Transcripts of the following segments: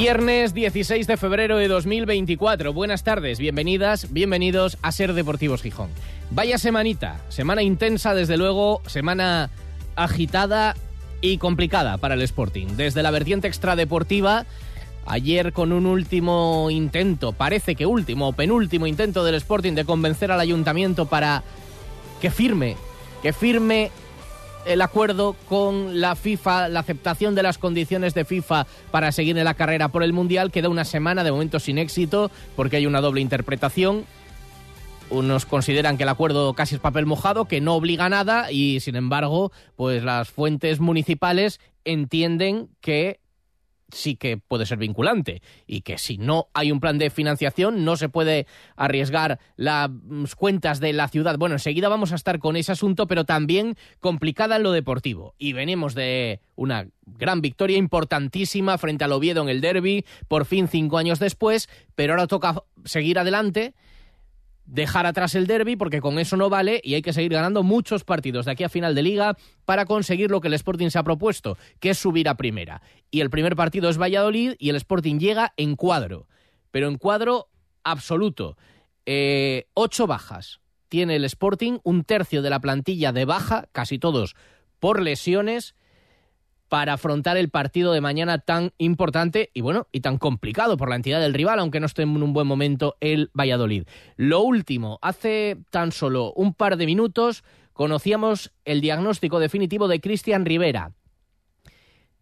Viernes 16 de febrero de 2024. Buenas tardes, bienvenidas, bienvenidos a Ser Deportivos Gijón. Vaya semanita, semana intensa desde luego, semana agitada y complicada para el Sporting. Desde la vertiente extradeportiva, ayer con un último intento, parece que último o penúltimo intento del Sporting de convencer al ayuntamiento para que firme, que firme el acuerdo con la FIFA, la aceptación de las condiciones de FIFA para seguir en la carrera por el Mundial. Queda una semana de momento sin éxito porque hay una doble interpretación. Unos consideran que el acuerdo casi es papel mojado, que no obliga a nada y sin embargo, pues las fuentes municipales entienden que sí que puede ser vinculante y que si no hay un plan de financiación no se puede arriesgar las cuentas de la ciudad. Bueno, enseguida vamos a estar con ese asunto, pero también complicada en lo deportivo. Y venimos de una gran victoria importantísima frente al Oviedo en el derby, por fin cinco años después, pero ahora toca seguir adelante dejar atrás el derby porque con eso no vale y hay que seguir ganando muchos partidos de aquí a final de liga para conseguir lo que el Sporting se ha propuesto, que es subir a primera. Y el primer partido es Valladolid y el Sporting llega en cuadro, pero en cuadro absoluto. Eh, ocho bajas tiene el Sporting, un tercio de la plantilla de baja, casi todos por lesiones para afrontar el partido de mañana tan importante y bueno, y tan complicado por la entidad del rival, aunque no esté en un buen momento el Valladolid. Lo último, hace tan solo un par de minutos conocíamos el diagnóstico definitivo de Cristian Rivera.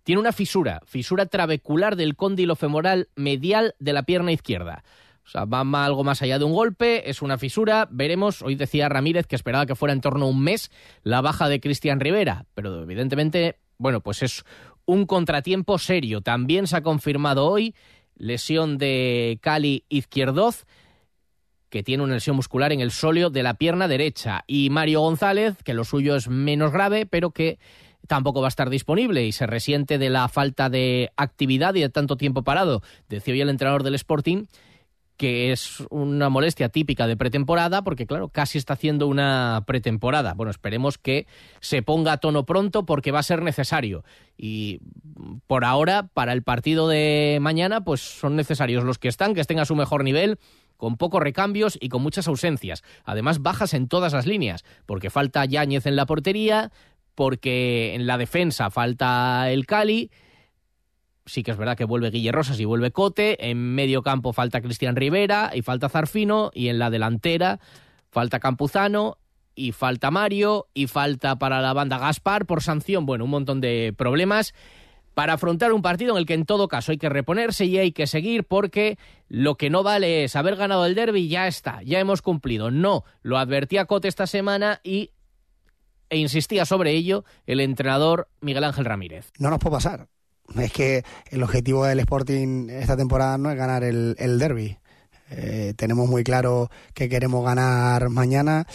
Tiene una fisura, fisura trabecular del cóndilo femoral medial de la pierna izquierda. O sea, va algo más allá de un golpe, es una fisura. Veremos, hoy decía Ramírez que esperaba que fuera en torno a un mes la baja de Cristian Rivera, pero evidentemente bueno, pues es un contratiempo serio. También se ha confirmado hoy lesión de Cali Izquierdoz, que tiene una lesión muscular en el sóleo de la pierna derecha. Y Mario González, que lo suyo es menos grave, pero que tampoco va a estar disponible y se resiente de la falta de actividad y de tanto tiempo parado. Decía hoy el entrenador del Sporting que es una molestia típica de pretemporada, porque claro, casi está haciendo una pretemporada. Bueno, esperemos que se ponga a tono pronto porque va a ser necesario. Y por ahora, para el partido de mañana, pues son necesarios los que están, que estén a su mejor nivel con pocos recambios y con muchas ausencias. Además, bajas en todas las líneas, porque falta Yáñez en la portería, porque en la defensa falta el Cali sí que es verdad que vuelve Guille Rosas y vuelve Cote, en medio campo falta Cristian Rivera y falta Zarfino, y en la delantera falta Campuzano y falta Mario y falta para la banda Gaspar por sanción, bueno, un montón de problemas para afrontar un partido en el que en todo caso hay que reponerse y hay que seguir porque lo que no vale es haber ganado el derby, ya está, ya hemos cumplido. No, lo advertía Cote esta semana y e insistía sobre ello el entrenador Miguel Ángel Ramírez. No nos puede pasar es que el objetivo del Sporting esta temporada no es ganar el, el derby. Eh, tenemos muy claro que queremos ganar mañana,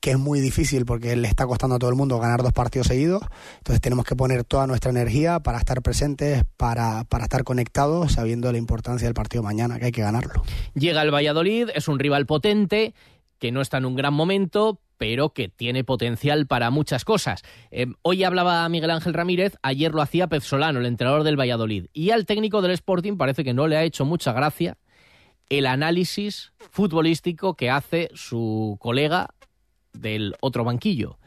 que es muy difícil porque le está costando a todo el mundo ganar dos partidos seguidos. Entonces tenemos que poner toda nuestra energía para estar presentes, para, para estar conectados, sabiendo la importancia del partido mañana, que hay que ganarlo. Llega el Valladolid, es un rival potente, que no está en un gran momento, pero que tiene potencial para muchas cosas. Eh, hoy hablaba Miguel Ángel Ramírez, ayer lo hacía Pez Solano, el entrenador del Valladolid. Y al técnico del Sporting parece que no le ha hecho mucha gracia el análisis futbolístico que hace su colega del otro banquillo.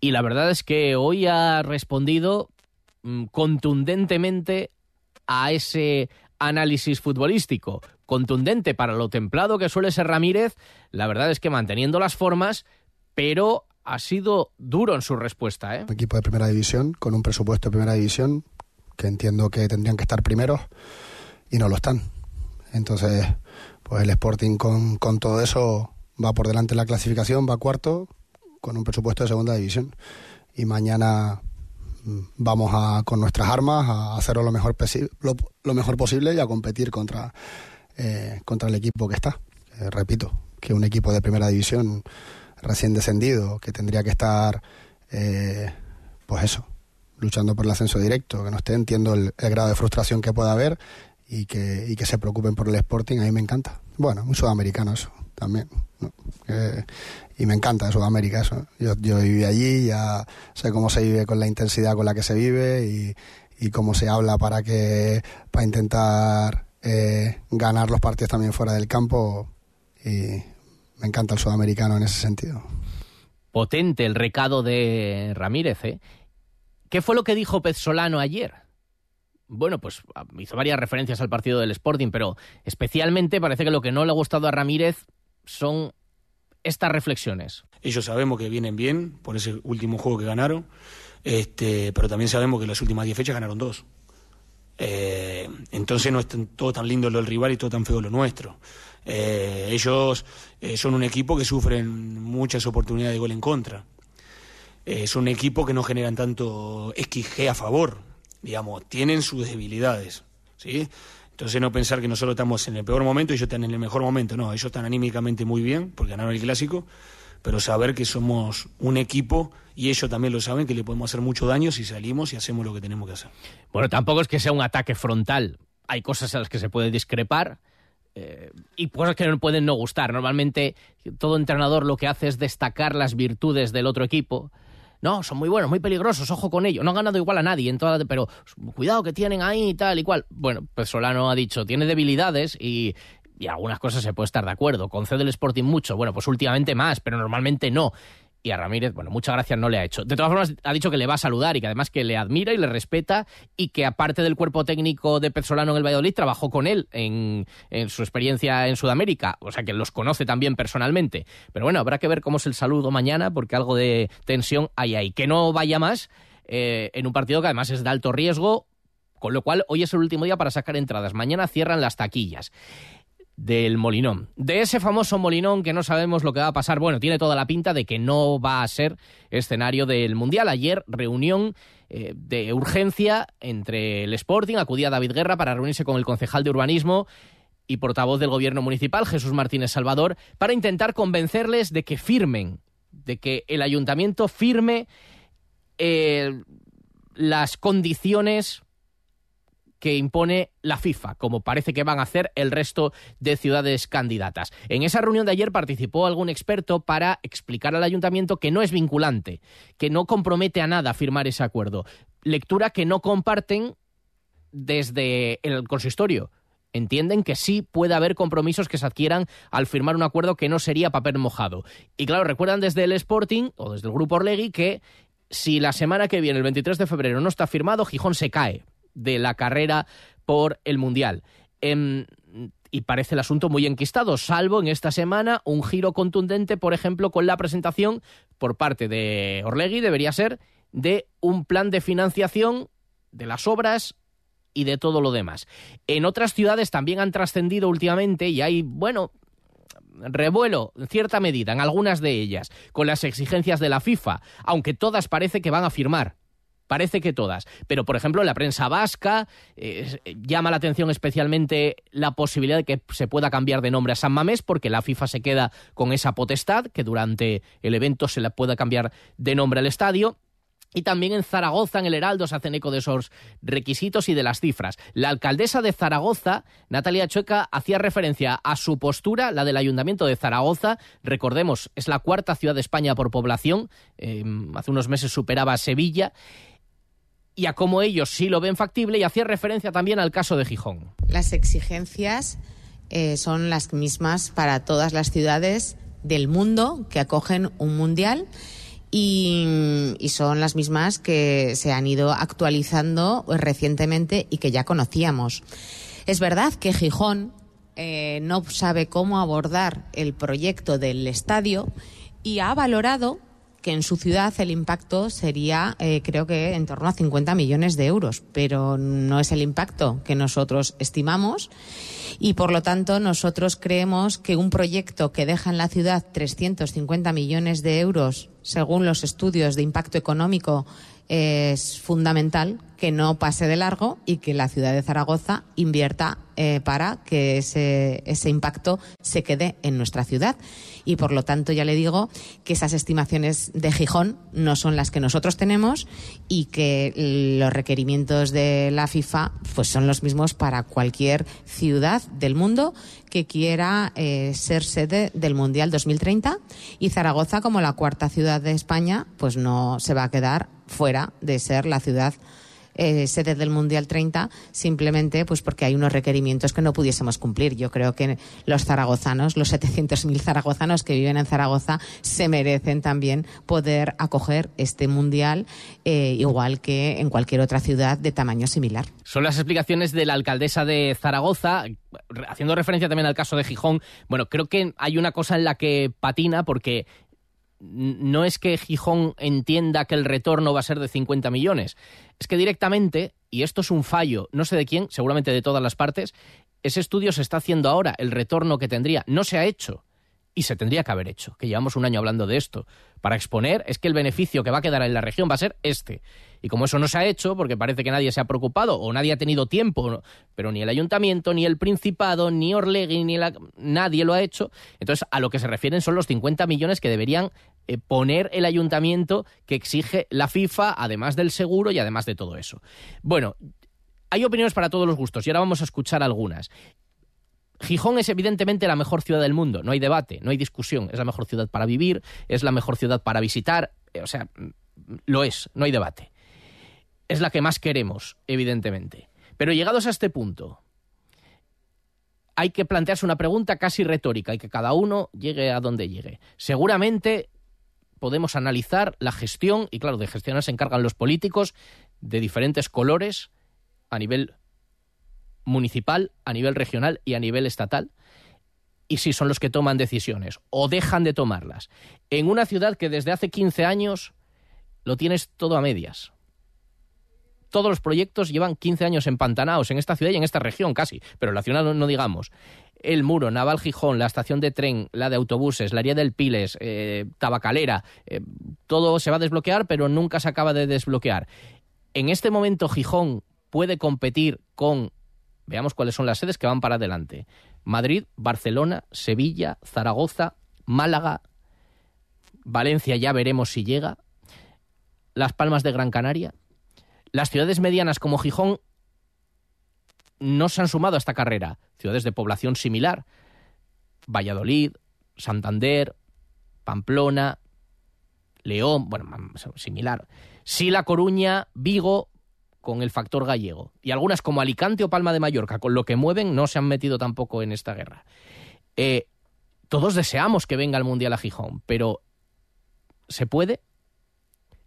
Y la verdad es que hoy ha respondido mm, contundentemente a ese análisis futbolístico, contundente para lo templado que suele ser Ramírez, la verdad es que manteniendo las formas, pero ha sido duro en su respuesta. ¿eh? Un equipo de primera división, con un presupuesto de primera división, que entiendo que tendrían que estar primeros y no lo están. Entonces, pues el Sporting con, con todo eso va por delante en la clasificación, va cuarto, con un presupuesto de segunda división. Y mañana vamos a, con nuestras armas a hacerlo lo mejor, lo, lo mejor posible y a competir contra, eh, contra el equipo que está. Eh, repito, que un equipo de primera división recién descendido, que tendría que estar, eh, pues eso, luchando por el ascenso directo, que no esté, entiendo el, grado de frustración que pueda haber y que, y que se preocupen por el Sporting, a mí me encanta. Bueno, un sudamericano eso también. y me encanta Sudamérica eso. Yo, yo viví allí, ya sé cómo se vive con la intensidad con la que se vive y, cómo se habla para que para intentar eh, ganar los partidos también fuera del campo y me encanta el sudamericano en ese sentido. Potente el recado de Ramírez, ¿eh? ¿Qué fue lo que dijo Pez Solano ayer? Bueno, pues ah, hizo varias referencias al partido del Sporting, pero especialmente parece que lo que no le ha gustado a Ramírez son estas reflexiones. Ellos sabemos que vienen bien por ese último juego que ganaron, este, pero también sabemos que las últimas 10 fechas ganaron dos. Eh, entonces no es todo tan lindo lo del rival y todo tan feo lo nuestro. Eh, ellos eh, son un equipo que sufren muchas oportunidades de gol en contra. es un equipo que no generan tanto XG a favor, digamos, tienen sus debilidades, ¿sí? Entonces no pensar que nosotros estamos en el peor momento y ellos están en el mejor momento, no, ellos están anímicamente muy bien porque ganaron el clásico, pero saber que somos un equipo y ellos también lo saben que le podemos hacer mucho daño si salimos y hacemos lo que tenemos que hacer. Bueno, tampoco es que sea un ataque frontal, hay cosas a las que se puede discrepar. Eh, y cosas que no pueden no gustar. Normalmente todo entrenador lo que hace es destacar las virtudes del otro equipo no, son muy buenos, muy peligrosos, ojo con ello. No han ganado igual a nadie, en toda pero cuidado que tienen ahí y tal y cual. Bueno, pues Solano ha dicho, tiene debilidades y, y algunas cosas se puede estar de acuerdo. Concede el Sporting mucho, bueno, pues últimamente más, pero normalmente no y a Ramírez, bueno, muchas gracias no le ha hecho. De todas formas, ha dicho que le va a saludar y que además que le admira y le respeta y que aparte del cuerpo técnico de Pesolano en el Valladolid, trabajó con él en, su experiencia en Sudamérica, o sea que los conoce también personalmente. Pero bueno, habrá que ver cómo es el saludo mañana porque algo de tensión hay ahí. Que no vaya más eh, en un partido que además es de alto riesgo, con lo cual hoy es el último día para sacar entradas. Mañana cierran las taquillas del Molinón. De ese famoso Molinón que no sabemos lo que va a pasar, bueno, tiene toda la pinta de que no va a ser escenario del Mundial. Ayer, reunión eh, de urgencia entre el Sporting, acudía David Guerra para reunirse con el concejal de urbanismo y portavoz del gobierno municipal, Jesús Martínez Salvador, para intentar convencerles de que firmen, de que el ayuntamiento firme eh, las condiciones que impone la FIFA, como parece que van a hacer el resto de ciudades candidatas. En esa reunión de ayer participó algún experto para explicar al ayuntamiento que no es vinculante, que no compromete a nada firmar ese acuerdo. Lectura que no comparten desde el consistorio entienden que sí puede haber compromisos que se adquieran al firmar un acuerdo que no sería papel mojado. Y claro, recuerdan desde el Sporting o desde el Grupo Orlegui que si la semana que viene, el 23 de febrero, no está firmado, Gijón se cae de la carrera por el Mundial. Em, y parece el asunto muy enquistado, salvo en esta semana un giro contundente, por ejemplo, con la presentación por parte de Orlegui, debería ser, de un plan de financiación de las obras y de todo lo demás. En otras ciudades también han trascendido últimamente y hay, bueno, revuelo en cierta medida en algunas de ellas con las exigencias de la FIFA, aunque todas parece que van a firmar parece que todas. Pero, por ejemplo, en la prensa vasca eh, llama la atención especialmente la posibilidad de que se pueda cambiar de nombre a San Mamés, porque la FIFA se queda con esa potestad, que durante el evento se le pueda cambiar de nombre al estadio. Y también en Zaragoza, en el Heraldo, se hacen eco de esos requisitos y de las cifras. La alcaldesa de Zaragoza, Natalia Chueca, hacía referencia a su postura, la del Ayuntamiento de Zaragoza. Recordemos, es la cuarta ciudad de España por población. Eh, hace unos meses superaba Sevilla y a cómo ellos sí lo ven factible y hacía referencia también al caso de Gijón. Las exigencias eh, son las mismas para todas las ciudades del mundo que acogen un mundial y, son las mismas que se han ido actualizando recientemente y que ya conocíamos. Es verdad que Gijón eh, no sabe cómo abordar el proyecto del estadio y ha valorado que en su ciudad el impacto sería, eh, creo que, en torno a 50 millones de euros, pero no es el impacto que nosotros estimamos. Y, por lo tanto, nosotros creemos que un proyecto que deja en la ciudad 350 millones de euros, según los estudios de impacto económico, es fundamental que no pase de largo y que la ciudad de Zaragoza invierta eh, para que ese, ese impacto se quede en nuestra ciudad. Y por lo tanto, ya le digo que esas estimaciones de Gijón no son las que nosotros tenemos y que los requerimientos de la FIFA pues son los mismos para cualquier ciudad del mundo que quiera eh, ser sede del Mundial 2030 y Zaragoza como la cuarta ciudad de España pues no se va a quedar fuera de ser la ciudad eh, sede del Mundial 30 simplemente pues porque hay unos requerimientos que no pudiésemos cumplir. Yo creo que los zaragozanos, los 700.000 zaragozanos que viven en Zaragoza, se merecen también poder acoger este Mundial eh, igual que en cualquier otra ciudad de tamaño similar. Son las explicaciones de la alcaldesa de Zaragoza, haciendo referencia también al caso de Gijón. Bueno, creo que hay una cosa en la que patina porque no es que Gijón entienda que el retorno va a ser de 50 millones, es que directamente, y esto es un fallo, no sé de quién, seguramente de todas las partes, ese estudio se está haciendo ahora, el retorno que tendría, no se ha hecho y se tendría que haber hecho, que llevamos un año hablando de esto, para exponer es que el beneficio que va a quedar en la región va a ser este. Y como eso no se ha hecho, porque parece que nadie se ha preocupado o nadie ha tenido tiempo, pero ni el ayuntamiento, ni el Principado, ni Orlegui, ni la, nadie lo ha hecho, entonces a lo que se refieren son los 50 millones que deberían eh, poner el ayuntamiento que exige la FIFA, además del seguro y además de todo eso. Bueno, hay opiniones para todos los gustos y ahora vamos a escuchar algunas. Gijón es evidentemente la mejor ciudad del mundo, no hay debate, no hay discusión, es la mejor ciudad para vivir, es la mejor ciudad para visitar, eh, o sea, lo es, no hay debate. Es la que más queremos, evidentemente. Pero llegados a este punto, hay que plantearse una pregunta casi retórica y que cada uno llegue a donde llegue. Seguramente podemos analizar la gestión, y claro, de gestionar se encargan los políticos de diferentes colores a nivel municipal, a nivel regional y a nivel estatal. Y si son los que toman decisiones o dejan de tomarlas. En una ciudad que desde hace 15 años lo tienes todo a medias. Todos los proyectos llevan 15 años empantanados en esta ciudad y en esta región casi, pero en la ciudad no, digamos. El muro, Naval Gijón, la estación de tren, la de autobuses, la área del Piles, eh, Tabacalera, eh, todo se va a desbloquear, pero nunca se acaba de desbloquear. En este momento Gijón puede competir con Veamos cuáles son las sedes que van para adelante. Madrid, Barcelona, Sevilla, Zaragoza, Málaga, Valencia ya veremos si llega, Las Palmas de Gran Canaria. Las ciudades medianas como Gijón no se han sumado a esta carrera. Ciudades de población similar. Valladolid, Santander, Pamplona, León, bueno, similar. Sí, La Coruña, Vigo, con el factor gallego. Y algunas como Alicante o Palma de Mallorca, con lo que mueven, no se han metido tampoco en esta guerra. Eh, todos deseamos que venga el Mundial a Gijón, pero ¿se puede?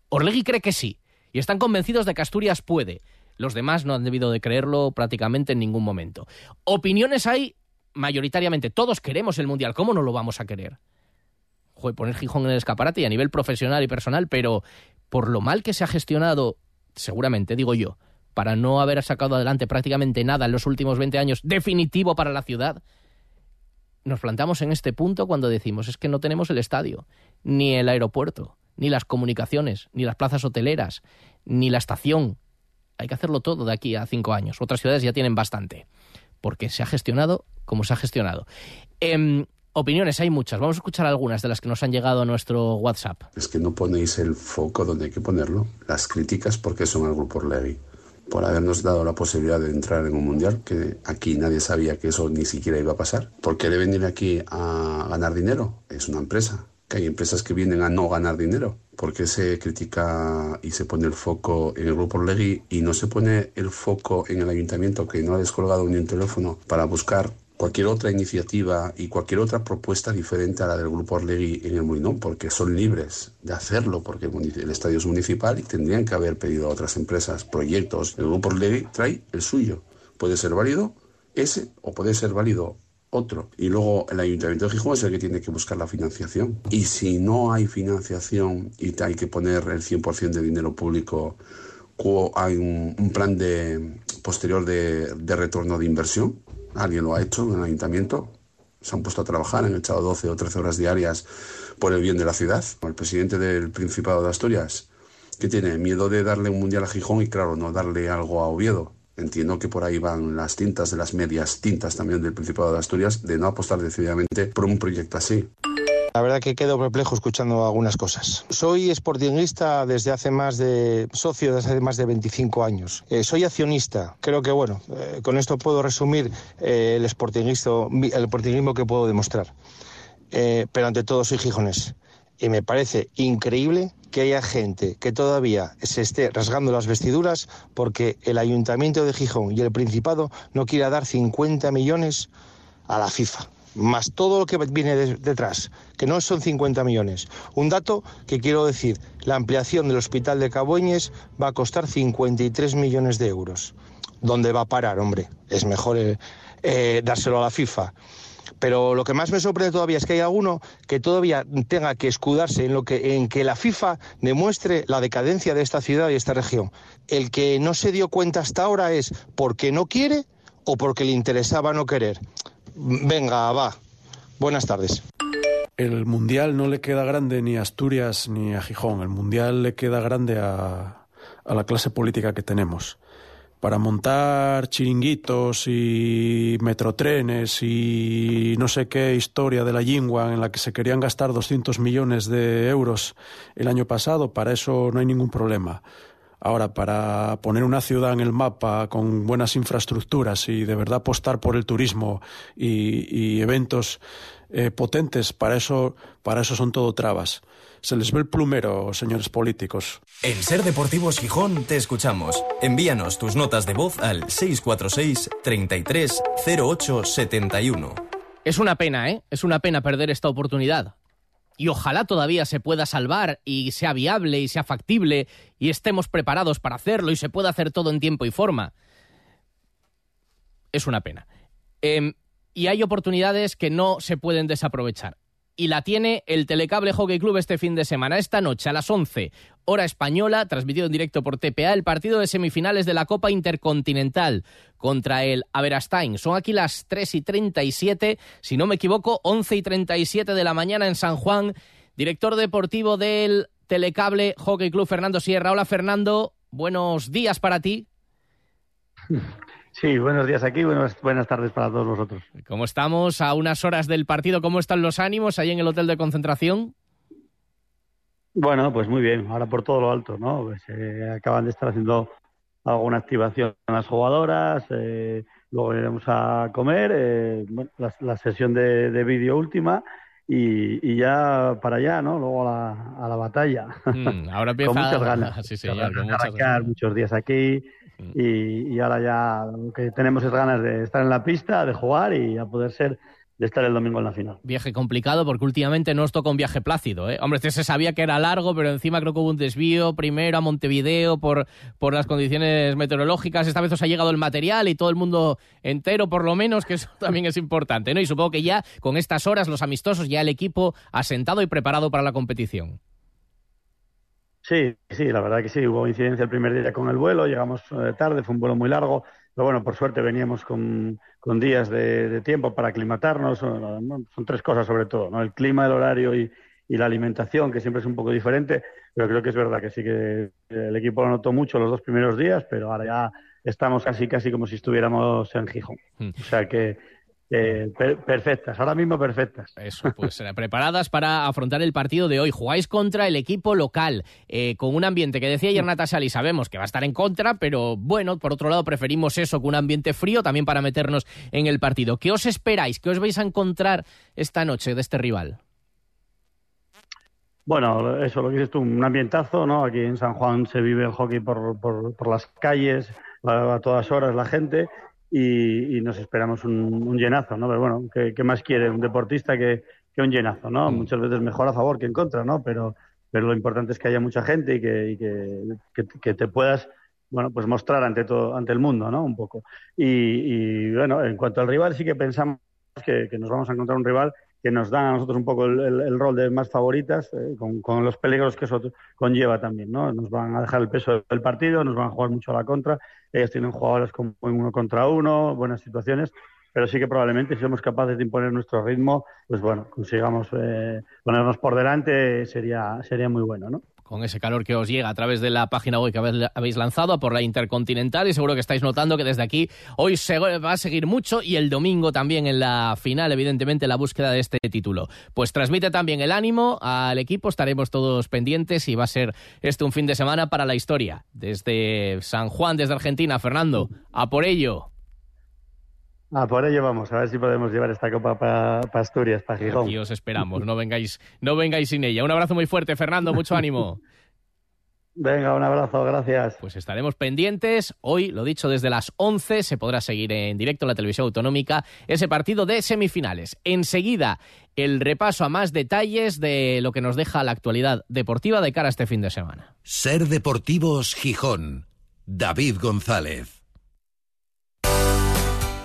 Orlegui cree que sí, y están convencidos de que Asturias puede. Los demás no han debido de creerlo prácticamente en ningún momento. Opiniones hay mayoritariamente. Todos queremos el Mundial. ¿Cómo no lo vamos a querer? Joder, poner Gijón en el escaparate y a nivel profesional y personal, pero por lo mal que se ha gestionado seguramente, digo yo, para no haber sacado adelante prácticamente nada en los últimos 20 años definitivo para la ciudad, nos plantamos en este punto cuando decimos es que no tenemos el estadio, ni el aeropuerto, ni las comunicaciones, ni las plazas hoteleras, ni la estación. Hay que hacerlo todo de aquí a cinco años. Otras ciudades ya tienen bastante, porque se ha gestionado como se ha gestionado. Em, Opiniones hay muchas. Vamos a escuchar algunas de las que nos han llegado a nuestro WhatsApp. Es que no ponéis el foco donde hay que ponerlo. Las críticas porque son al grupo Levy. Por habernos dado la posibilidad de entrar en un mundial, que aquí nadie sabía que eso ni siquiera iba a pasar. ¿Por qué deben venir aquí a ganar dinero? Es una empresa. Hay empresas que vienen a no ganar dinero. ¿Por qué se critica y se pone el foco en el grupo Legui y no se pone el foco en el ayuntamiento que no ha descolgado ni un teléfono para buscar cualquier otra iniciativa y cualquier otra propuesta diferente a la del Grupo Orlegui en el Molinón, porque son libres de hacerlo, porque el, estadio es municipal y tendrían que haber pedido a otras empresas proyectos. El Grupo Orlegui trae el suyo. Puede ser válido ese o puede ser válido otro. Y luego el Ayuntamiento de Gijón es el que tiene que buscar la financiación. Y si no hay financiación y hay que poner el 100% de dinero público, hay un, plan de, posterior de, de retorno de inversión, Alguien lo ha hecho en el ayuntamiento. Se han puesto a trabajar, han echado 12 o 13 horas diarias por el bien de la ciudad. El presidente del Principado de Asturias ¿Qué tiene? Miedo de darle un mundial a Gijón y claro, no darle algo a Oviedo. Entiendo que por ahí van las tintas de las medias tintas también del Principado de Asturias de no apostar decididamente por un proyecto así. La verdad que quedo perplejo escuchando algunas cosas. Soy sportinguista desde hace más de socio desde hace más de 25 años. Eh, soy accionista. Creo que bueno, eh, con esto puedo resumir eh, el sportinguismo, el que puedo demostrar. Pero ante todo soy gijonés. Y me parece increíble que haya gente que todavía se esté rasgando las vestiduras porque el Ayuntamiento de Gijón y el Principado no quiera dar 50 millones a la FIFA más todo lo que viene de- detrás, que no son 50 millones. Un dato que quiero decir, la ampliación del hospital de Cabueñes va a costar 53 millones de euros. ¿Dónde va a parar, hombre? Es mejor eh, eh, dárselo a la FIFA. Pero lo que más me sorprende todavía es que hay alguno que todavía tenga que escudarse en lo que en que la FIFA demuestre la decadencia de esta ciudad y esta región. El que no se dio cuenta hasta ahora es porque no quiere o porque le interesaba no querer. Venga, va. Buenas tardes. El Mundial no le queda grande ni a Asturias ni a Gijón. El Mundial le queda grande a, a la clase política que tenemos. Para montar chiringuitos y metrotrenes y no sé qué historia de la Yingua en la que se querían gastar 200 millones de euros el año pasado, para eso no hay ningún problema. Ahora, para poner una ciudad en el mapa con buenas infraestructuras y de verdad apostar por el turismo y, y eventos eh, potentes, para eso, para eso son todo trabas. Se les ve el plumero, señores políticos. En Ser Deportivos Gijón te escuchamos. Envíanos tus notas de voz al 646 33 08 71. Es una pena, ¿eh? Es una pena perder esta oportunidad. Y ojalá todavía se pueda salvar y sea viable y sea factible y estemos preparados para hacerlo y se pueda hacer todo en tiempo y forma. Es una pena. Em, y hay oportunidades que no se pueden desaprovechar. Y la tiene el Telecable Hockey Club este fin de semana. Esta noche a las 11, hora española, transmitido en directo por TPA, el partido de semifinales de la Copa Intercontinental contra el Averastain. Son aquí las 3 y 37, si no me equivoco, 11 y 37 de la mañana en San Juan. Director deportivo del Telecable Hockey Club, Fernando Sierra. Hola, Fernando. Buenos días para ti. Sí, buenos días aquí, buenas, buenas tardes para todos vosotros. ¿Cómo estamos? A unas horas del partido, ¿cómo están los ánimos ahí en el hotel de concentración? Bueno, pues muy bien, ahora por todo lo alto, ¿no? Pues, eh, acaban de estar haciendo alguna activación a las jugadoras, eh, luego iremos a comer, eh, bueno, la, la, sesión de, de vídeo última y, y, ya para allá, ¿no? Luego a la, a la batalla. Mm, ahora empieza... con muchas ganas. Sí, señor, con muchas ganas. Muchos días aquí y, y, ahora ya lo que tenemos es ganas de estar en la pista, de jugar y a poder ser de estar el domingo en la final. Viaje complicado porque últimamente no os toca un viaje plácido. ¿eh? Hombre, este se sabía que era largo, pero encima creo que hubo un desvío primero a Montevideo por, por las condiciones meteorológicas. Esta vez os ha llegado el material y todo el mundo entero, por lo menos, que eso también es importante. ¿no? Y supongo que ya con estas horas, los amistosos, ya el equipo asentado y preparado para la competición. Sí, sí, la verdad que sí, hubo incidencia el primer día con el vuelo, llegamos eh, tarde, fue un vuelo muy largo, pero bueno, por suerte veníamos con, con días de, de, tiempo para aclimatarnos, son, son, tres cosas sobre todo, ¿no? El clima, el horario y, y, la alimentación, que siempre es un poco diferente, pero creo que es verdad que sí que el equipo lo notó mucho los dos primeros días, pero ahora ya estamos casi, casi como si estuviéramos en Gijón. Mm. O sea que eh, per perfectas, ahora mismo perfectas. Eso, pues preparadas para afrontar el partido de hoy. Jugáis contra el equipo local, eh, con un ambiente que decía ayer Nata Sali, sabemos que va a estar en contra, pero bueno, por otro lado preferimos eso, con un ambiente frío también para meternos en el partido. ¿Qué os esperáis? ¿Qué os vais a encontrar esta noche de este rival? Bueno, eso lo que dices tú, un ambientazo, ¿no? Aquí en San Juan se vive el hockey por, por, por las calles, a, a todas horas la gente y, y, nos esperamos un, un, llenazo, ¿no? Pero bueno, ¿qué, ¿qué, más quiere un deportista que, que un llenazo, ¿no? Mm. Muchas veces mejor a favor que en contra, ¿no? Pero, pero lo importante es que haya mucha gente y que, y que, que te puedas, bueno, pues mostrar ante todo, ante el mundo, ¿no? Un poco. Y, y bueno, en cuanto al rival, sí que pensamos que, nos vamos a encontrar un rival que nos da a nosotros un poco el, rol de más favoritas, eh, con, los peligros que eso conlleva también, ¿no? Nos van a dejar el peso del partido, nos van a jugar mucho a la contra, ellos tienen jugadores con uno contra uno, buenas situaciones, pero sí que probablemente si somos capaces de imponer nuestro ritmo, pues bueno, consigamos eh, ponernos por delante, sería, sería muy bueno, ¿no? Con ese calor que os llega a través de la página web que habéis lanzado por la Intercontinental y seguro que estáis notando que desde aquí hoy va a seguir mucho y el domingo también en la final, evidentemente, la búsqueda de este título. Pues transmite también el ánimo al equipo, estaremos todos pendientes y va a ser este un fin de semana para la historia. Desde San Juan, desde Argentina, Fernando, a por ello. A por ello vamos, a ver si podemos llevar esta copa para Asturias, para Gijón. Aquí os esperamos, no vengáis, no vengáis sin ella. Un abrazo muy fuerte, Fernando, mucho ánimo. Venga, un abrazo, gracias. Pues estaremos pendientes. Hoy, lo dicho, desde las 11 se podrá seguir en directo en la televisión autonómica ese partido de semifinales. Enseguida, el repaso a más detalles de lo que nos deja la actualidad deportiva de cara a este fin de semana. Ser Deportivos Gijón. David González.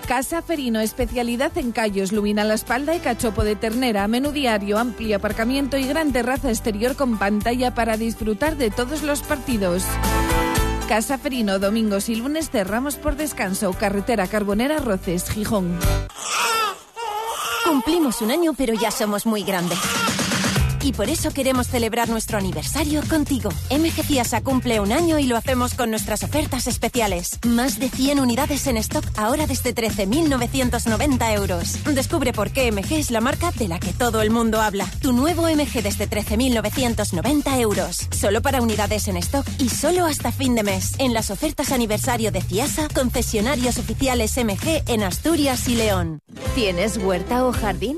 Casa Ferino, especialidad en callos, lumina la espalda y cachopo de ternera, menú diario, amplio aparcamiento y gran terraza exterior con pantalla para disfrutar de todos los partidos. Casa Ferino, domingos y lunes cerramos por descanso. Carretera Carbonera Roces, Gijón. Cumplimos un año, pero ya somos muy grandes. Y por eso queremos celebrar nuestro aniversario contigo. MG Ciasa cumple un año y lo hacemos con nuestras ofertas especiales. Más de 100 unidades en stock ahora desde 13.990 euros. Descubre por qué MG es la marca de la que todo el mundo habla. Tu nuevo MG desde 13.990 euros. Solo para unidades en stock y solo hasta fin de mes. En las ofertas aniversario de Ciasa, concesionarios oficiales MG en Asturias y León. ¿Tienes huerta o jardín?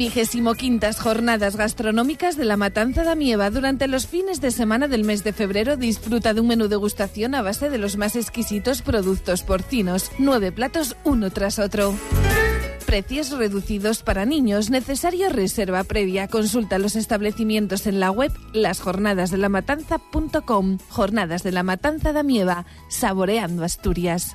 Vigésimo quintas jornadas gastronómicas de la Matanza de Amieva. Durante los fines de semana del mes de febrero disfruta de un menú degustación a base de los más exquisitos productos porcinos. Nueve platos uno tras otro. Precios reducidos para niños. Necesario reserva previa. Consulta los establecimientos en la web lasjornadasdelamatanza.com. Jornadas de la Matanza de Amieva. Saboreando Asturias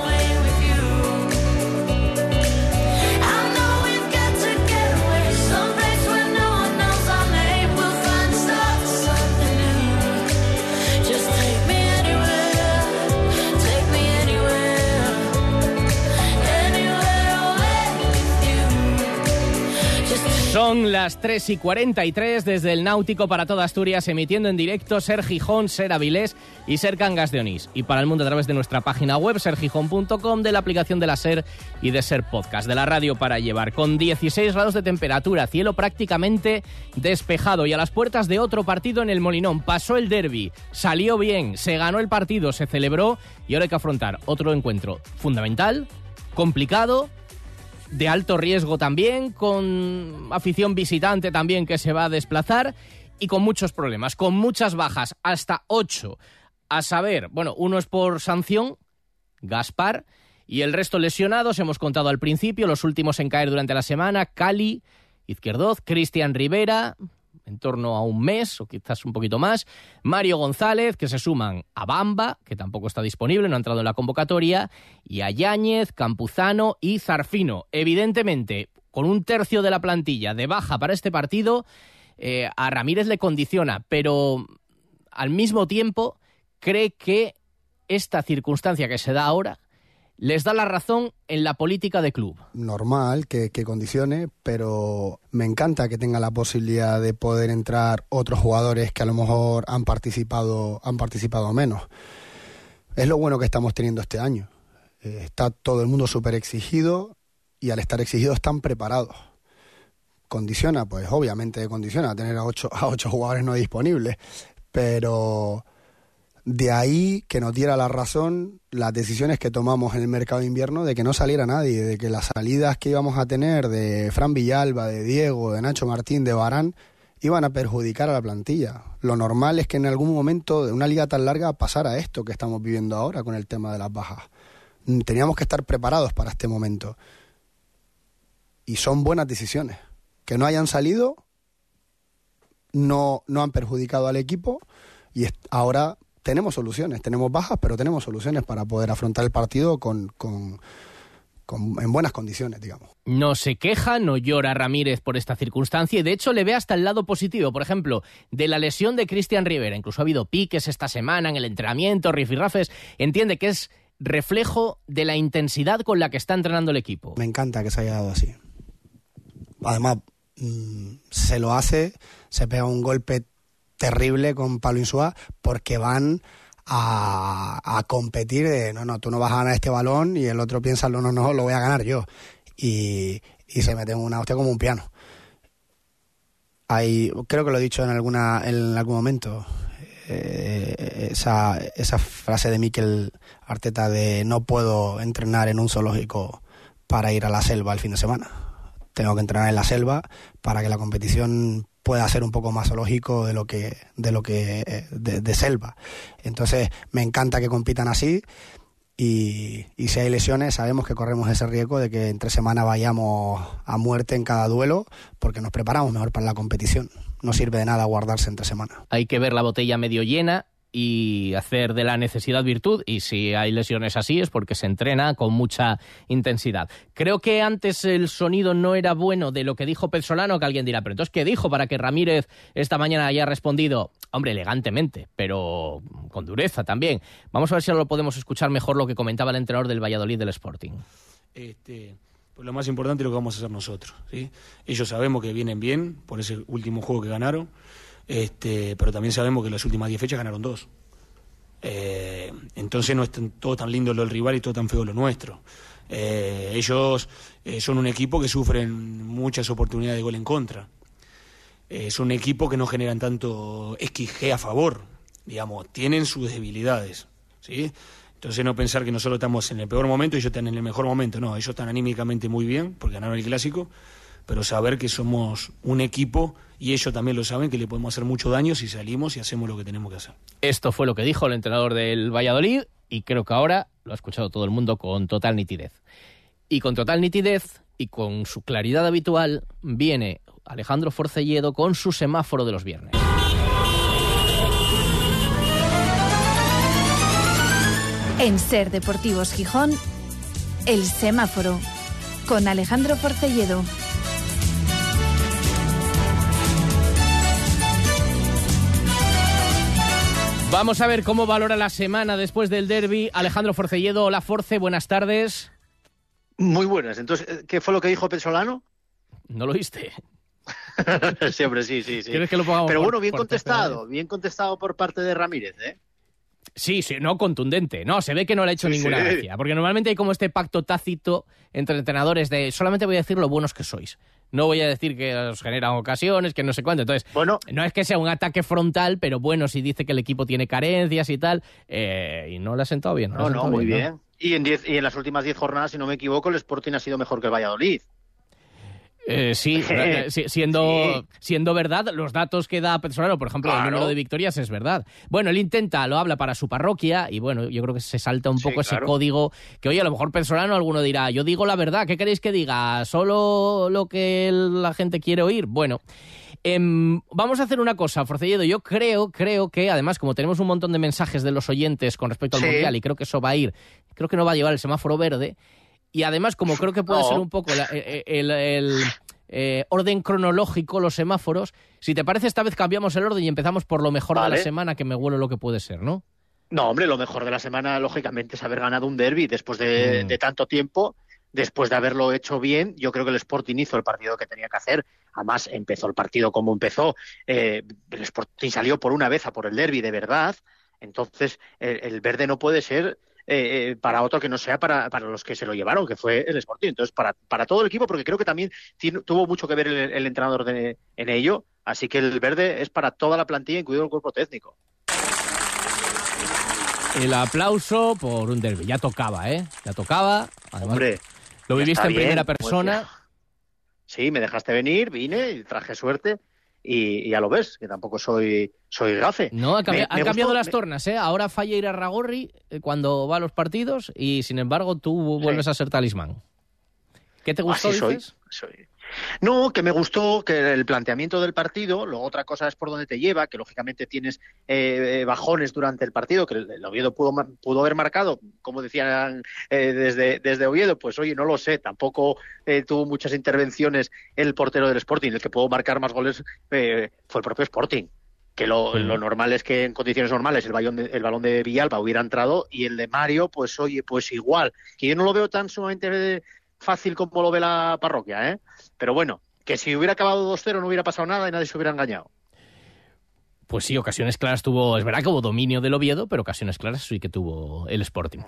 Son las 3 y 43 desde el Náutico para toda Asturias, emitiendo en directo Ser Gijón, Ser Avilés y Ser Cangas de Onís. Y para el mundo a través de nuestra página web, sergijón.com, de la aplicación de la Ser y de Ser Podcast, de la radio para llevar. Con 16 grados de temperatura, cielo prácticamente despejado y a las puertas de otro partido en el Molinón. Pasó el derby, salió bien, se ganó el partido, se celebró y ahora hay que afrontar otro encuentro fundamental, complicado de alto riesgo también, con afición visitante también que se va a desplazar y con muchos problemas, con muchas bajas, hasta ocho. A saber, bueno, uno es por sanción, Gaspar, y el resto lesionados, hemos contado al principio, los últimos en caer durante la semana, Cali, Izquierdoz, Cristian Rivera, en torno a un mes o quizás un poquito más. Mario González, que se suman a Bamba, que tampoco está disponible, no ha entrado en la convocatoria, y a Yáñez, Campuzano y Zarfino. Evidentemente, con un tercio de la plantilla de baja para este partido, eh, a Ramírez le condiciona, pero al mismo tiempo cree que esta circunstancia que se da ahora les da la razón en la política de club. Normal que, condicione, pero me encanta que tenga la posibilidad de poder entrar otros jugadores que a lo mejor han participado, han participado menos. Es lo bueno que estamos teniendo este año. Eh, está todo el mundo súper exigido y al estar exigidos están preparados. condiciona, pues obviamente condiciona tener a ocho, a ocho jugadores no disponibles, pero de ahí que nos diera la razón las decisiones que tomamos en el mercado de invierno de que no saliera nadie, de que las salidas que íbamos a tener de Fran Villalba, de Diego, de Nacho Martín, de Barán, iban a perjudicar a la plantilla. Lo normal es que en algún momento de una liga tan larga pasara esto que estamos viviendo ahora con el tema de las bajas. Teníamos que estar preparados para este momento. Y son buenas decisiones. Que no hayan salido no, no han perjudicado al equipo y ahora tenemos soluciones, tenemos bajas, pero tenemos soluciones para poder afrontar el partido con, con, en buenas condiciones, digamos. No se queja, no llora Ramírez por esta circunstancia y de hecho le ve hasta el lado positivo. Por ejemplo, de la lesión de Cristian Rivera, incluso ha habido piques esta semana en el entrenamiento, rifirrafes, entiende que es reflejo de la intensidad con la que está entrenando el equipo. Me encanta que se haya dado así. Además, mm, se lo hace, se pega un golpe terrible con Pablo Insúa porque van a, competir de no, no, tú no vas a ganar este balón y el otro piensa, no, no, no, lo voy a ganar yo. Y, se mete en una hostia como un piano. Hay, creo que lo he dicho en, alguna, en algún momento, eh, esa, esa frase de Miquel Arteta de no puedo entrenar en un zoológico para ir a la selva el fin de semana. Tengo que entrenar en la selva para que la competición pueda ser un poco más zoológico de lo que de lo que eh, de, selva. Entonces me encanta que compitan así y, si hay lesiones sabemos que corremos ese riesgo de que entre semana vayamos a muerte en cada duelo porque nos preparamos mejor para la competición. No sirve de nada guardarse entre semana. Hay que ver la botella medio llena y hacer de la necesidad virtud y si hay lesiones así es porque se entrena con mucha intensidad. Creo que antes el sonido no era bueno de lo que dijo Solano, que alguien dirá, pero entonces ¿qué dijo para que Ramírez esta mañana haya respondido? Hombre, elegantemente, pero con dureza también. Vamos a ver si ahora lo podemos escuchar mejor lo que comentaba el entrenador del Valladolid del Sporting. Este, pues lo más importante es lo que vamos a hacer nosotros. ¿sí? Ellos sabemos que vienen bien por ese último juego que ganaron este, pero también sabemos que las últimas 10 fechas ganaron dos. Eh, entonces no es todo tan lindo lo del rival y todo tan feo lo nuestro. Eh, ellos eh, son un equipo que sufren muchas oportunidades de gol en contra. son un equipo que no generan tanto XG a favor, digamos, tienen sus debilidades, ¿sí? Entonces no pensar que nosotros estamos en el peor momento y ellos están en el mejor momento, no, ellos están anímicamente muy bien porque ganaron el clásico, pero saber que somos un equipo y ellos también lo saben que le podemos hacer mucho daño si salimos y hacemos lo que tenemos que hacer. Esto fue lo que dijo el entrenador del Valladolid y creo que ahora lo ha escuchado todo el mundo con total nitidez. Y con total nitidez y con su claridad habitual viene Alejandro Forcelledo con su semáforo de los viernes. En Ser Deportivos Gijón, el semáforo con Alejandro Forcelledo. Vamos a ver cómo valora la semana después del derby. Alejandro Forcelledo, hola Force, buenas tardes. Muy buenas. Entonces, ¿qué fue lo que dijo Pesolano? ¿No lo oíste? Siempre, sí, sí, sí. Que lo Pero bueno, bien contestado, bien contestado por parte de Ramírez, ¿eh? Sí, sí, no contundente. No, se ve que no le ha hecho ninguna gracia. Porque normalmente hay como este pacto tácito entre entrenadores de solamente voy a decir lo buenos que sois. No voy a decir que os generan ocasiones, que no sé cuánto. Entonces, bueno, no es que sea un ataque frontal, pero bueno, si dice que el equipo tiene carencias y tal, eh, y no le ha sentado bien. No, no, muy bien. Y, en y en las últimas diez jornadas, si no me equivoco, el Sporting ha sido mejor que el Valladolid. Eh, sí, eh, siendo, siendo verdad, los datos que da Petrolero, por ejemplo, el número de victorias es verdad. Bueno, él intenta, lo habla para su parroquia y bueno, yo creo que se salta un poco ese código que, oye, a lo mejor Petrolano alguno dirá, yo digo la verdad, ¿qué queréis que diga? ¿Solo lo que la gente quiere oír? Bueno. Em, vamos a hacer una cosa, Forcelledo. Yo creo, creo que, además, como tenemos un montón de mensajes de los oyentes con respecto al Mundial, y creo que eso va a ir, creo que no va a llevar el semáforo verde, y además, como creo que puede ser un poco eh, eh, el, eh, orden cronológico, los semáforos, si te parece, esta vez cambiamos el orden y empezamos por lo mejor de la semana, que me huelo lo que puede ser, ¿no? No, hombre, lo mejor de la semana, lógicamente, es haber ganado un derby después de, mm. tanto tiempo después de haberlo hecho bien, yo creo que el Sporting hizo el partido que tenía que hacer. Además, empezó el partido como empezó. el Sporting salió por una vez a por el derby de verdad. Entonces, el, verde no puede ser eh, para otro que no sea para, para, los que se lo llevaron, que fue el Sporting. Entonces, para, para todo el equipo, porque creo que también tuvo mucho que ver el, entrenador en ello, así que el verde es para toda la plantilla, incluido el cuerpo técnico. El aplauso por un derby. Ya tocaba, ¿eh? Ya tocaba. Hombre, lo viviste en primera persona. sí, me dejaste venir, vine y traje suerte. Y, ya lo ves, que tampoco soy, soy gafe. No, han cambiado las tornas, ¿eh? Ahora falla ir a Ragorri eh, cuando va a los partidos y, sin embargo, tú vuelves a ser talismán. ¿Qué te gustó, Soy, soy, no, que me gustó que el planteamiento del partido, luego otra cosa es por dónde te lleva, que lógicamente tienes eh, bajones durante el partido, que el, Oviedo pudo, pudo haber marcado, como decían eh, desde, desde Oviedo, pues oye, no lo sé, tampoco eh, tuvo muchas intervenciones el portero del Sporting, el que pudo marcar más goles fue el propio Sporting que lo, normal es que en condiciones normales el, balón de, el balón de Villalba hubiera entrado y el de Mario, pues oye, pues igual, que yo no lo veo tan sumamente fácil como lo ve la parroquia, ¿eh? Pero bueno, que si hubiera acabado 2-0 no hubiera pasado nada y nadie se hubiera engañado. Pues sí, ocasiones claras tuvo, es verdad que hubo dominio del Oviedo, pero ocasiones claras sí que tuvo el Sporting.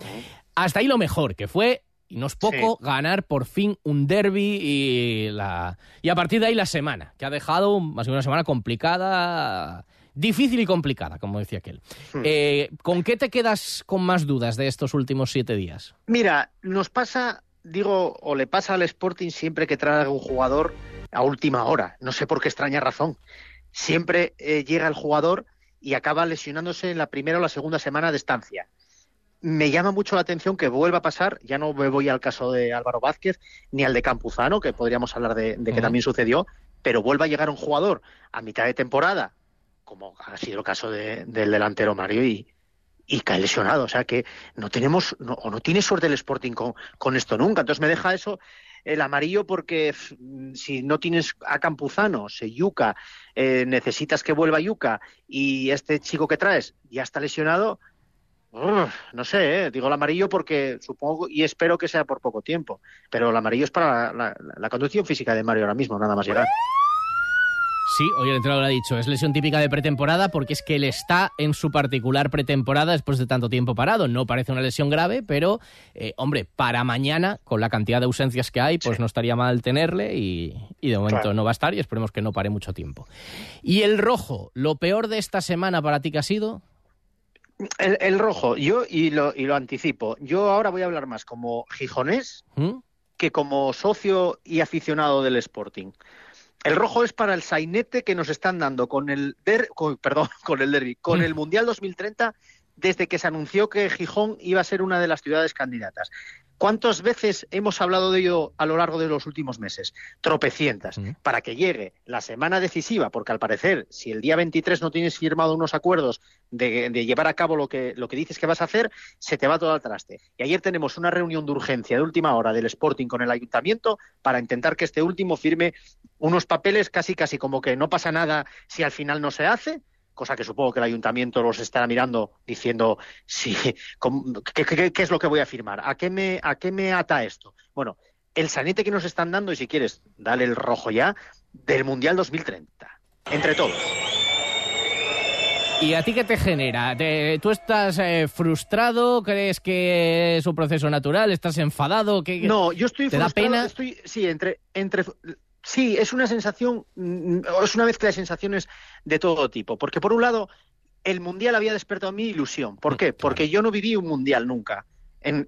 Hasta ahí lo mejor, que fue, y no es poco, ganar por fin un derby y, la, y a partir de ahí la semana, que ha dejado más una semana complicada, difícil y complicada, como decía aquel. Hmm. Eh, ¿Con qué te quedas con más dudas de estos últimos siete días? Mira, nos pasa digo, o le pasa al Sporting siempre que trae un jugador a última hora. No sé por qué extraña razón. Siempre eh, llega el jugador y acaba lesionándose en la primera o la segunda semana de estancia. Me llama mucho la atención que vuelva a pasar, ya no me voy al caso de Álvaro Vázquez ni al de Campuzano, que podríamos hablar de, que también sucedió, pero vuelva a llegar un jugador a mitad de temporada, como ha sido el caso del delantero Mario, y, y cae lesionado. O sea que no tenemos, o no tiene suerte el Sporting con, esto nunca. Entonces me deja eso el amarillo porque si no tienes a Campuzano, se Yuca, eh, necesitas que vuelva Yuca y este chico que traes ya está lesionado. no sé, eh, digo el amarillo porque supongo y espero que sea por poco tiempo, pero el amarillo es para la, la conducción física de Mario ahora mismo, nada más llegar. Sí, hoy el entrenador ha dicho, es lesión típica de pretemporada porque es que él está en su particular pretemporada después de tanto tiempo parado. No parece una lesión grave, pero, eh, hombre, para mañana, con la cantidad de ausencias que hay, pues no estaría mal tenerle y, de momento no va a estar y esperemos que no pare mucho tiempo. ¿Y el rojo? ¿Lo peor de esta semana para ti que ha sido? El, rojo, yo y lo, y lo anticipo, yo ahora voy a hablar más como gijonés ¿Mm? que como socio y aficionado del Sporting. El rojo es para el sainete que nos están dando con el perdón, con el derby, con el Mundial 2030 desde que se anunció que Gijón iba a ser una de las ciudades candidatas. ¿Cuántas veces hemos hablado de ello a lo largo de los últimos meses? Tropecientas. Para que llegue la semana decisiva, porque al parecer, si el día 23 no tienes firmado unos acuerdos de, llevar a cabo lo que, lo que dices que vas a hacer, se te va todo al traste. Y ayer tenemos una reunión de urgencia de última hora del Sporting con el ayuntamiento para intentar que este último firme unos papeles casi casi como que no pasa nada si al final no se hace cosa que supongo que el ayuntamiento los estará mirando diciendo sí, ¿qué, es lo que voy a firmar? ¿A qué, me, ¿A qué me ata esto? Bueno, el sanete que nos están dando, y si quieres, dale el rojo ya, del Mundial 2030, entre todos. ¿Y a ti qué te genera? ¿Tú estás eh, frustrado? ¿Crees que es un proceso natural? ¿Estás enfadado? ¿Qué, no, yo estoy ¿te da pena? Estoy, sí, entre, entre Sí, es una sensación, mm, es una mezcla de sensaciones de todo tipo. Porque por un lado, el mundial había despertado mi ilusión. ¿Por qué? Porque yo no viví un mundial nunca.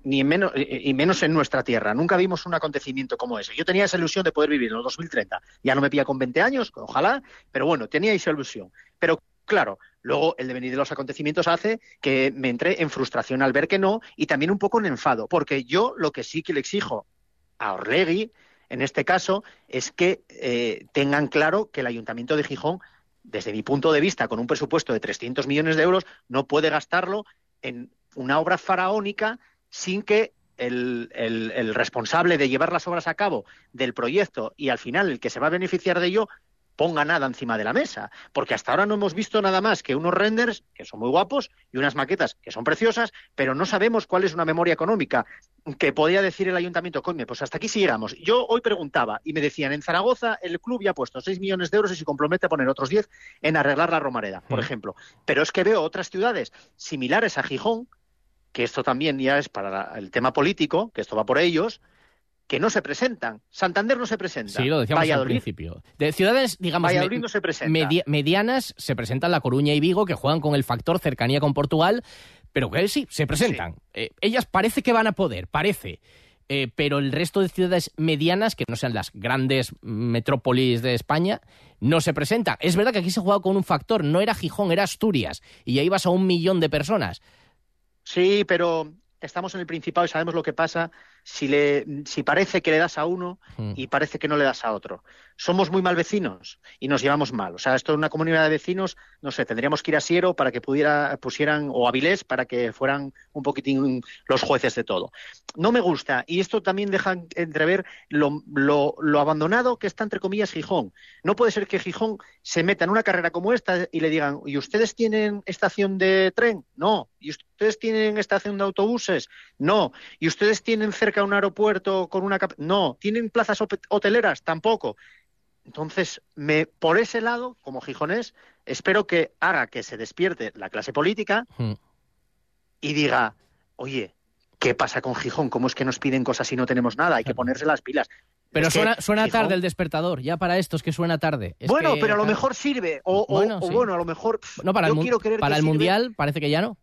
ni menos, y menos en nuestra tierra. Nunca vimos un acontecimiento como ese. Yo tenía esa ilusión de poder vivir en el 2030. Ya no me pilla con 20 años, ojalá, pero bueno, tenía esa ilusión. Pero claro, luego el devenir de los acontecimientos hace que me entre en frustración al ver que no y también un poco en enfado, porque yo lo que sí que le exijo a Orlegui en este caso es que eh, tengan claro que el Ayuntamiento de Gijón, desde mi punto de vista, con un presupuesto de 300 millones de euros, no puede gastarlo en una obra faraónica sin que el, el, responsable de llevar las obras a cabo del proyecto y al final el que se va a beneficiar de ello ponga nada encima de la mesa, porque hasta ahora no hemos visto nada más que unos renders que son muy guapos y unas maquetas que son preciosas, pero no sabemos cuál es una memoria económica que podía decir el ayuntamiento, coño, pues hasta aquí llegamos. Yo hoy preguntaba y me decían, en Zaragoza el club ya ha puesto 6 millones de euros y se compromete a poner otros 10 en arreglar la Romareda, por ejemplo. Pero es que veo otras ciudades similares a Gijón que esto también ya es para el tema político, que esto va por ellos, que no se presentan. Santander no se presenta. Sí, lo decíamos al principio. De ciudades, digamos, Valladolid no se presenta. medianas se presentan La Coruña y Vigo, que juegan con el factor cercanía con Portugal, pero que sí, se presentan. Eh, ellas parece que van a poder, parece. Eh, pero el resto de ciudades medianas, que no sean las grandes metrópolis de España, no se presentan. Es verdad que aquí se jugaba con un factor, no era Gijón, era Asturias, y ahí vas a un millón de personas. Sí, pero estamos en el Principado y sabemos lo que pasa si, le, si parece que le das a uno Mm. y parece que no le das a otro. Somos muy mal vecinos y nos llevamos mal. O sea, esto es una comunidad de vecinos, no sé, tendríamos que ir a Siero para que pudiera, pusieran, o a Avilés para que fueran un poquitín los jueces de todo. No me gusta y esto también deja entrever lo, lo, lo abandonado que está, entre comillas, Gijón. No puede ser que Gijón se meta en una carrera como esta y le digan, ¿y ustedes tienen estación de tren? No. ¿Y ustedes tienen estación de autobuses? No. ¿Y ustedes tienen cerca un aeropuerto con una... No. ¿Tienen plazas hoteleras? Tampoco. Entonces, me, por ese lado, como gijonés, espero que haga que se despierte la clase política Mm. y diga, oye, ¿qué pasa con Gijón? ¿Cómo es que nos piden cosas y no tenemos nada? Hay que ponerse las pilas. Pero Es suena, suena Gijón- tarde el despertador, ya para estos que suena tarde. Es bueno, que, pero a lo mejor sirve. O, Bueno, o sí. bueno, a lo mejor. pff, No, para yo el, quiero creer para que el sirve. Mundial parece que ya no.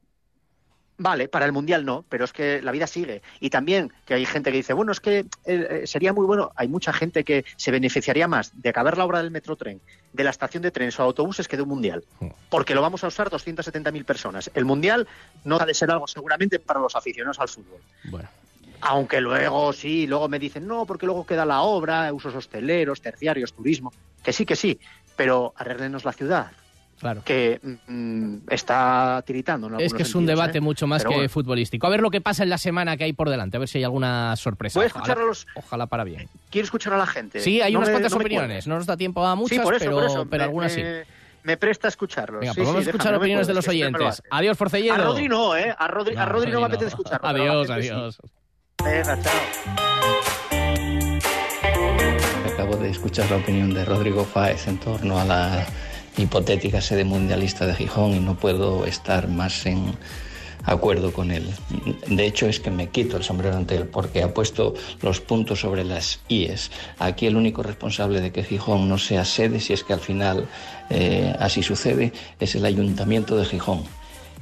Vale, para el Mundial no, pero es que la vida sigue. Y también que hay gente que dice, bueno, es que eh, eh, sería muy bueno. Hay mucha gente que se beneficiaría más de acabar la obra del metrotren, de la estación de trenes o autobuses que de un Mundial. Porque lo vamos a usar 270.000 personas. El Mundial no ha de ser algo seguramente para los aficionados al fútbol. Bueno. Aunque luego sí, luego me dicen, no, porque luego queda la obra, usos hosteleros, terciarios, turismo. Que sí, que sí, pero arreglenos la ciudad. Claro. Que mm, está tiritando. en Es que es un sentidos, debate ¿eh? mucho más Pero que bueno. futbolístico. A ver lo que pasa en la semana que hay por delante, a ver si hay alguna sorpresa. Voy a Ojalá- escuchar a los- Ojalá para bien. Quiero escuchar a la gente. Sí, hay No unas me- cuantas no opiniones. No nos da tiempo a muchas, sí, por eso, pero, por eso. pero me, algunas sí. me- me presta escucharlos. Venga, Sí, pues vamos sí, a escuchar déjame, no me opiniones de los oyentes. Adiós, Forcelledo. A Rodri no, ¿eh? A Rodri, a Rodri no me apetece escucharlo. a Adiós, adiós. Venga, chao. Acabo de escuchar la opinión de Rodrigo Fáez en torno a la hipotética sede mundialista de Gijón y no puedo estar más en acuerdo con él. De hecho, es que me quito el sombrero ante él porque ha puesto los puntos sobre las IES. Aquí el único responsable de que Gijón no sea sede, si es que al final eh, así sucede, es el Ayuntamiento de Gijón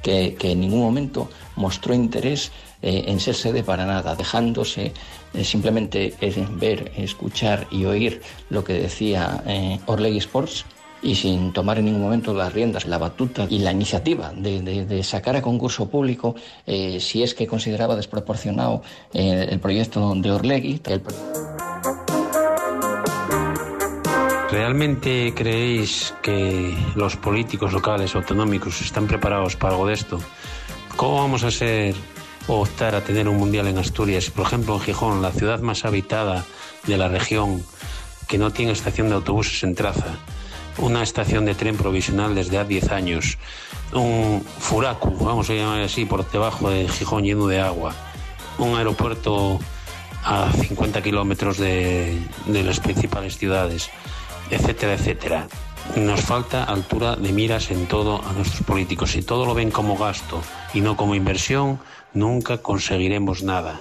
que, en ningún momento mostró interés eh, en ser sede para nada, dejándose eh, simplemente ver, escuchar y oír lo que decía Orlegui Sports y sin tomar en ningún momento las riendas, la batuta y la iniciativa de, sacar a concurso público eh, si es que consideraba desproporcionado eh, el proyecto de Orlegui. El ¿Realmente creéis que los políticos locales autonómicos están preparados para algo de esto? ¿Cómo vamos a ser o optar a tener un mundial en Asturias? Por ejemplo, en Gijón, la ciudad más habitada de la región, que no tiene estación de autobuses en Traza, una estación de tren provisional desde hace 10 años, un furacu, vamos a llamar así, por debajo de Gijón lleno de agua, un aeropuerto a 50 kilómetros de, de las principales ciudades, etcétera, etcétera. Nos falta altura de miras en todo a nuestros políticos. Si todo lo ven como gasto y no como inversión, nunca conseguiremos nada.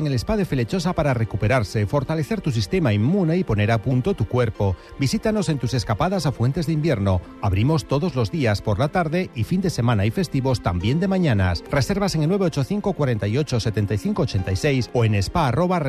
en el Spa de Felechosa para recuperarse, fortalecer tu sistema inmune y poner a punto tu cuerpo. Visítanos en tus escapadas a Fuentes de Invierno. Abrimos todos los días por la tarde y fin de semana y festivos también de mañanas. Reservas en el 985 48 75 86 o en spa arroba.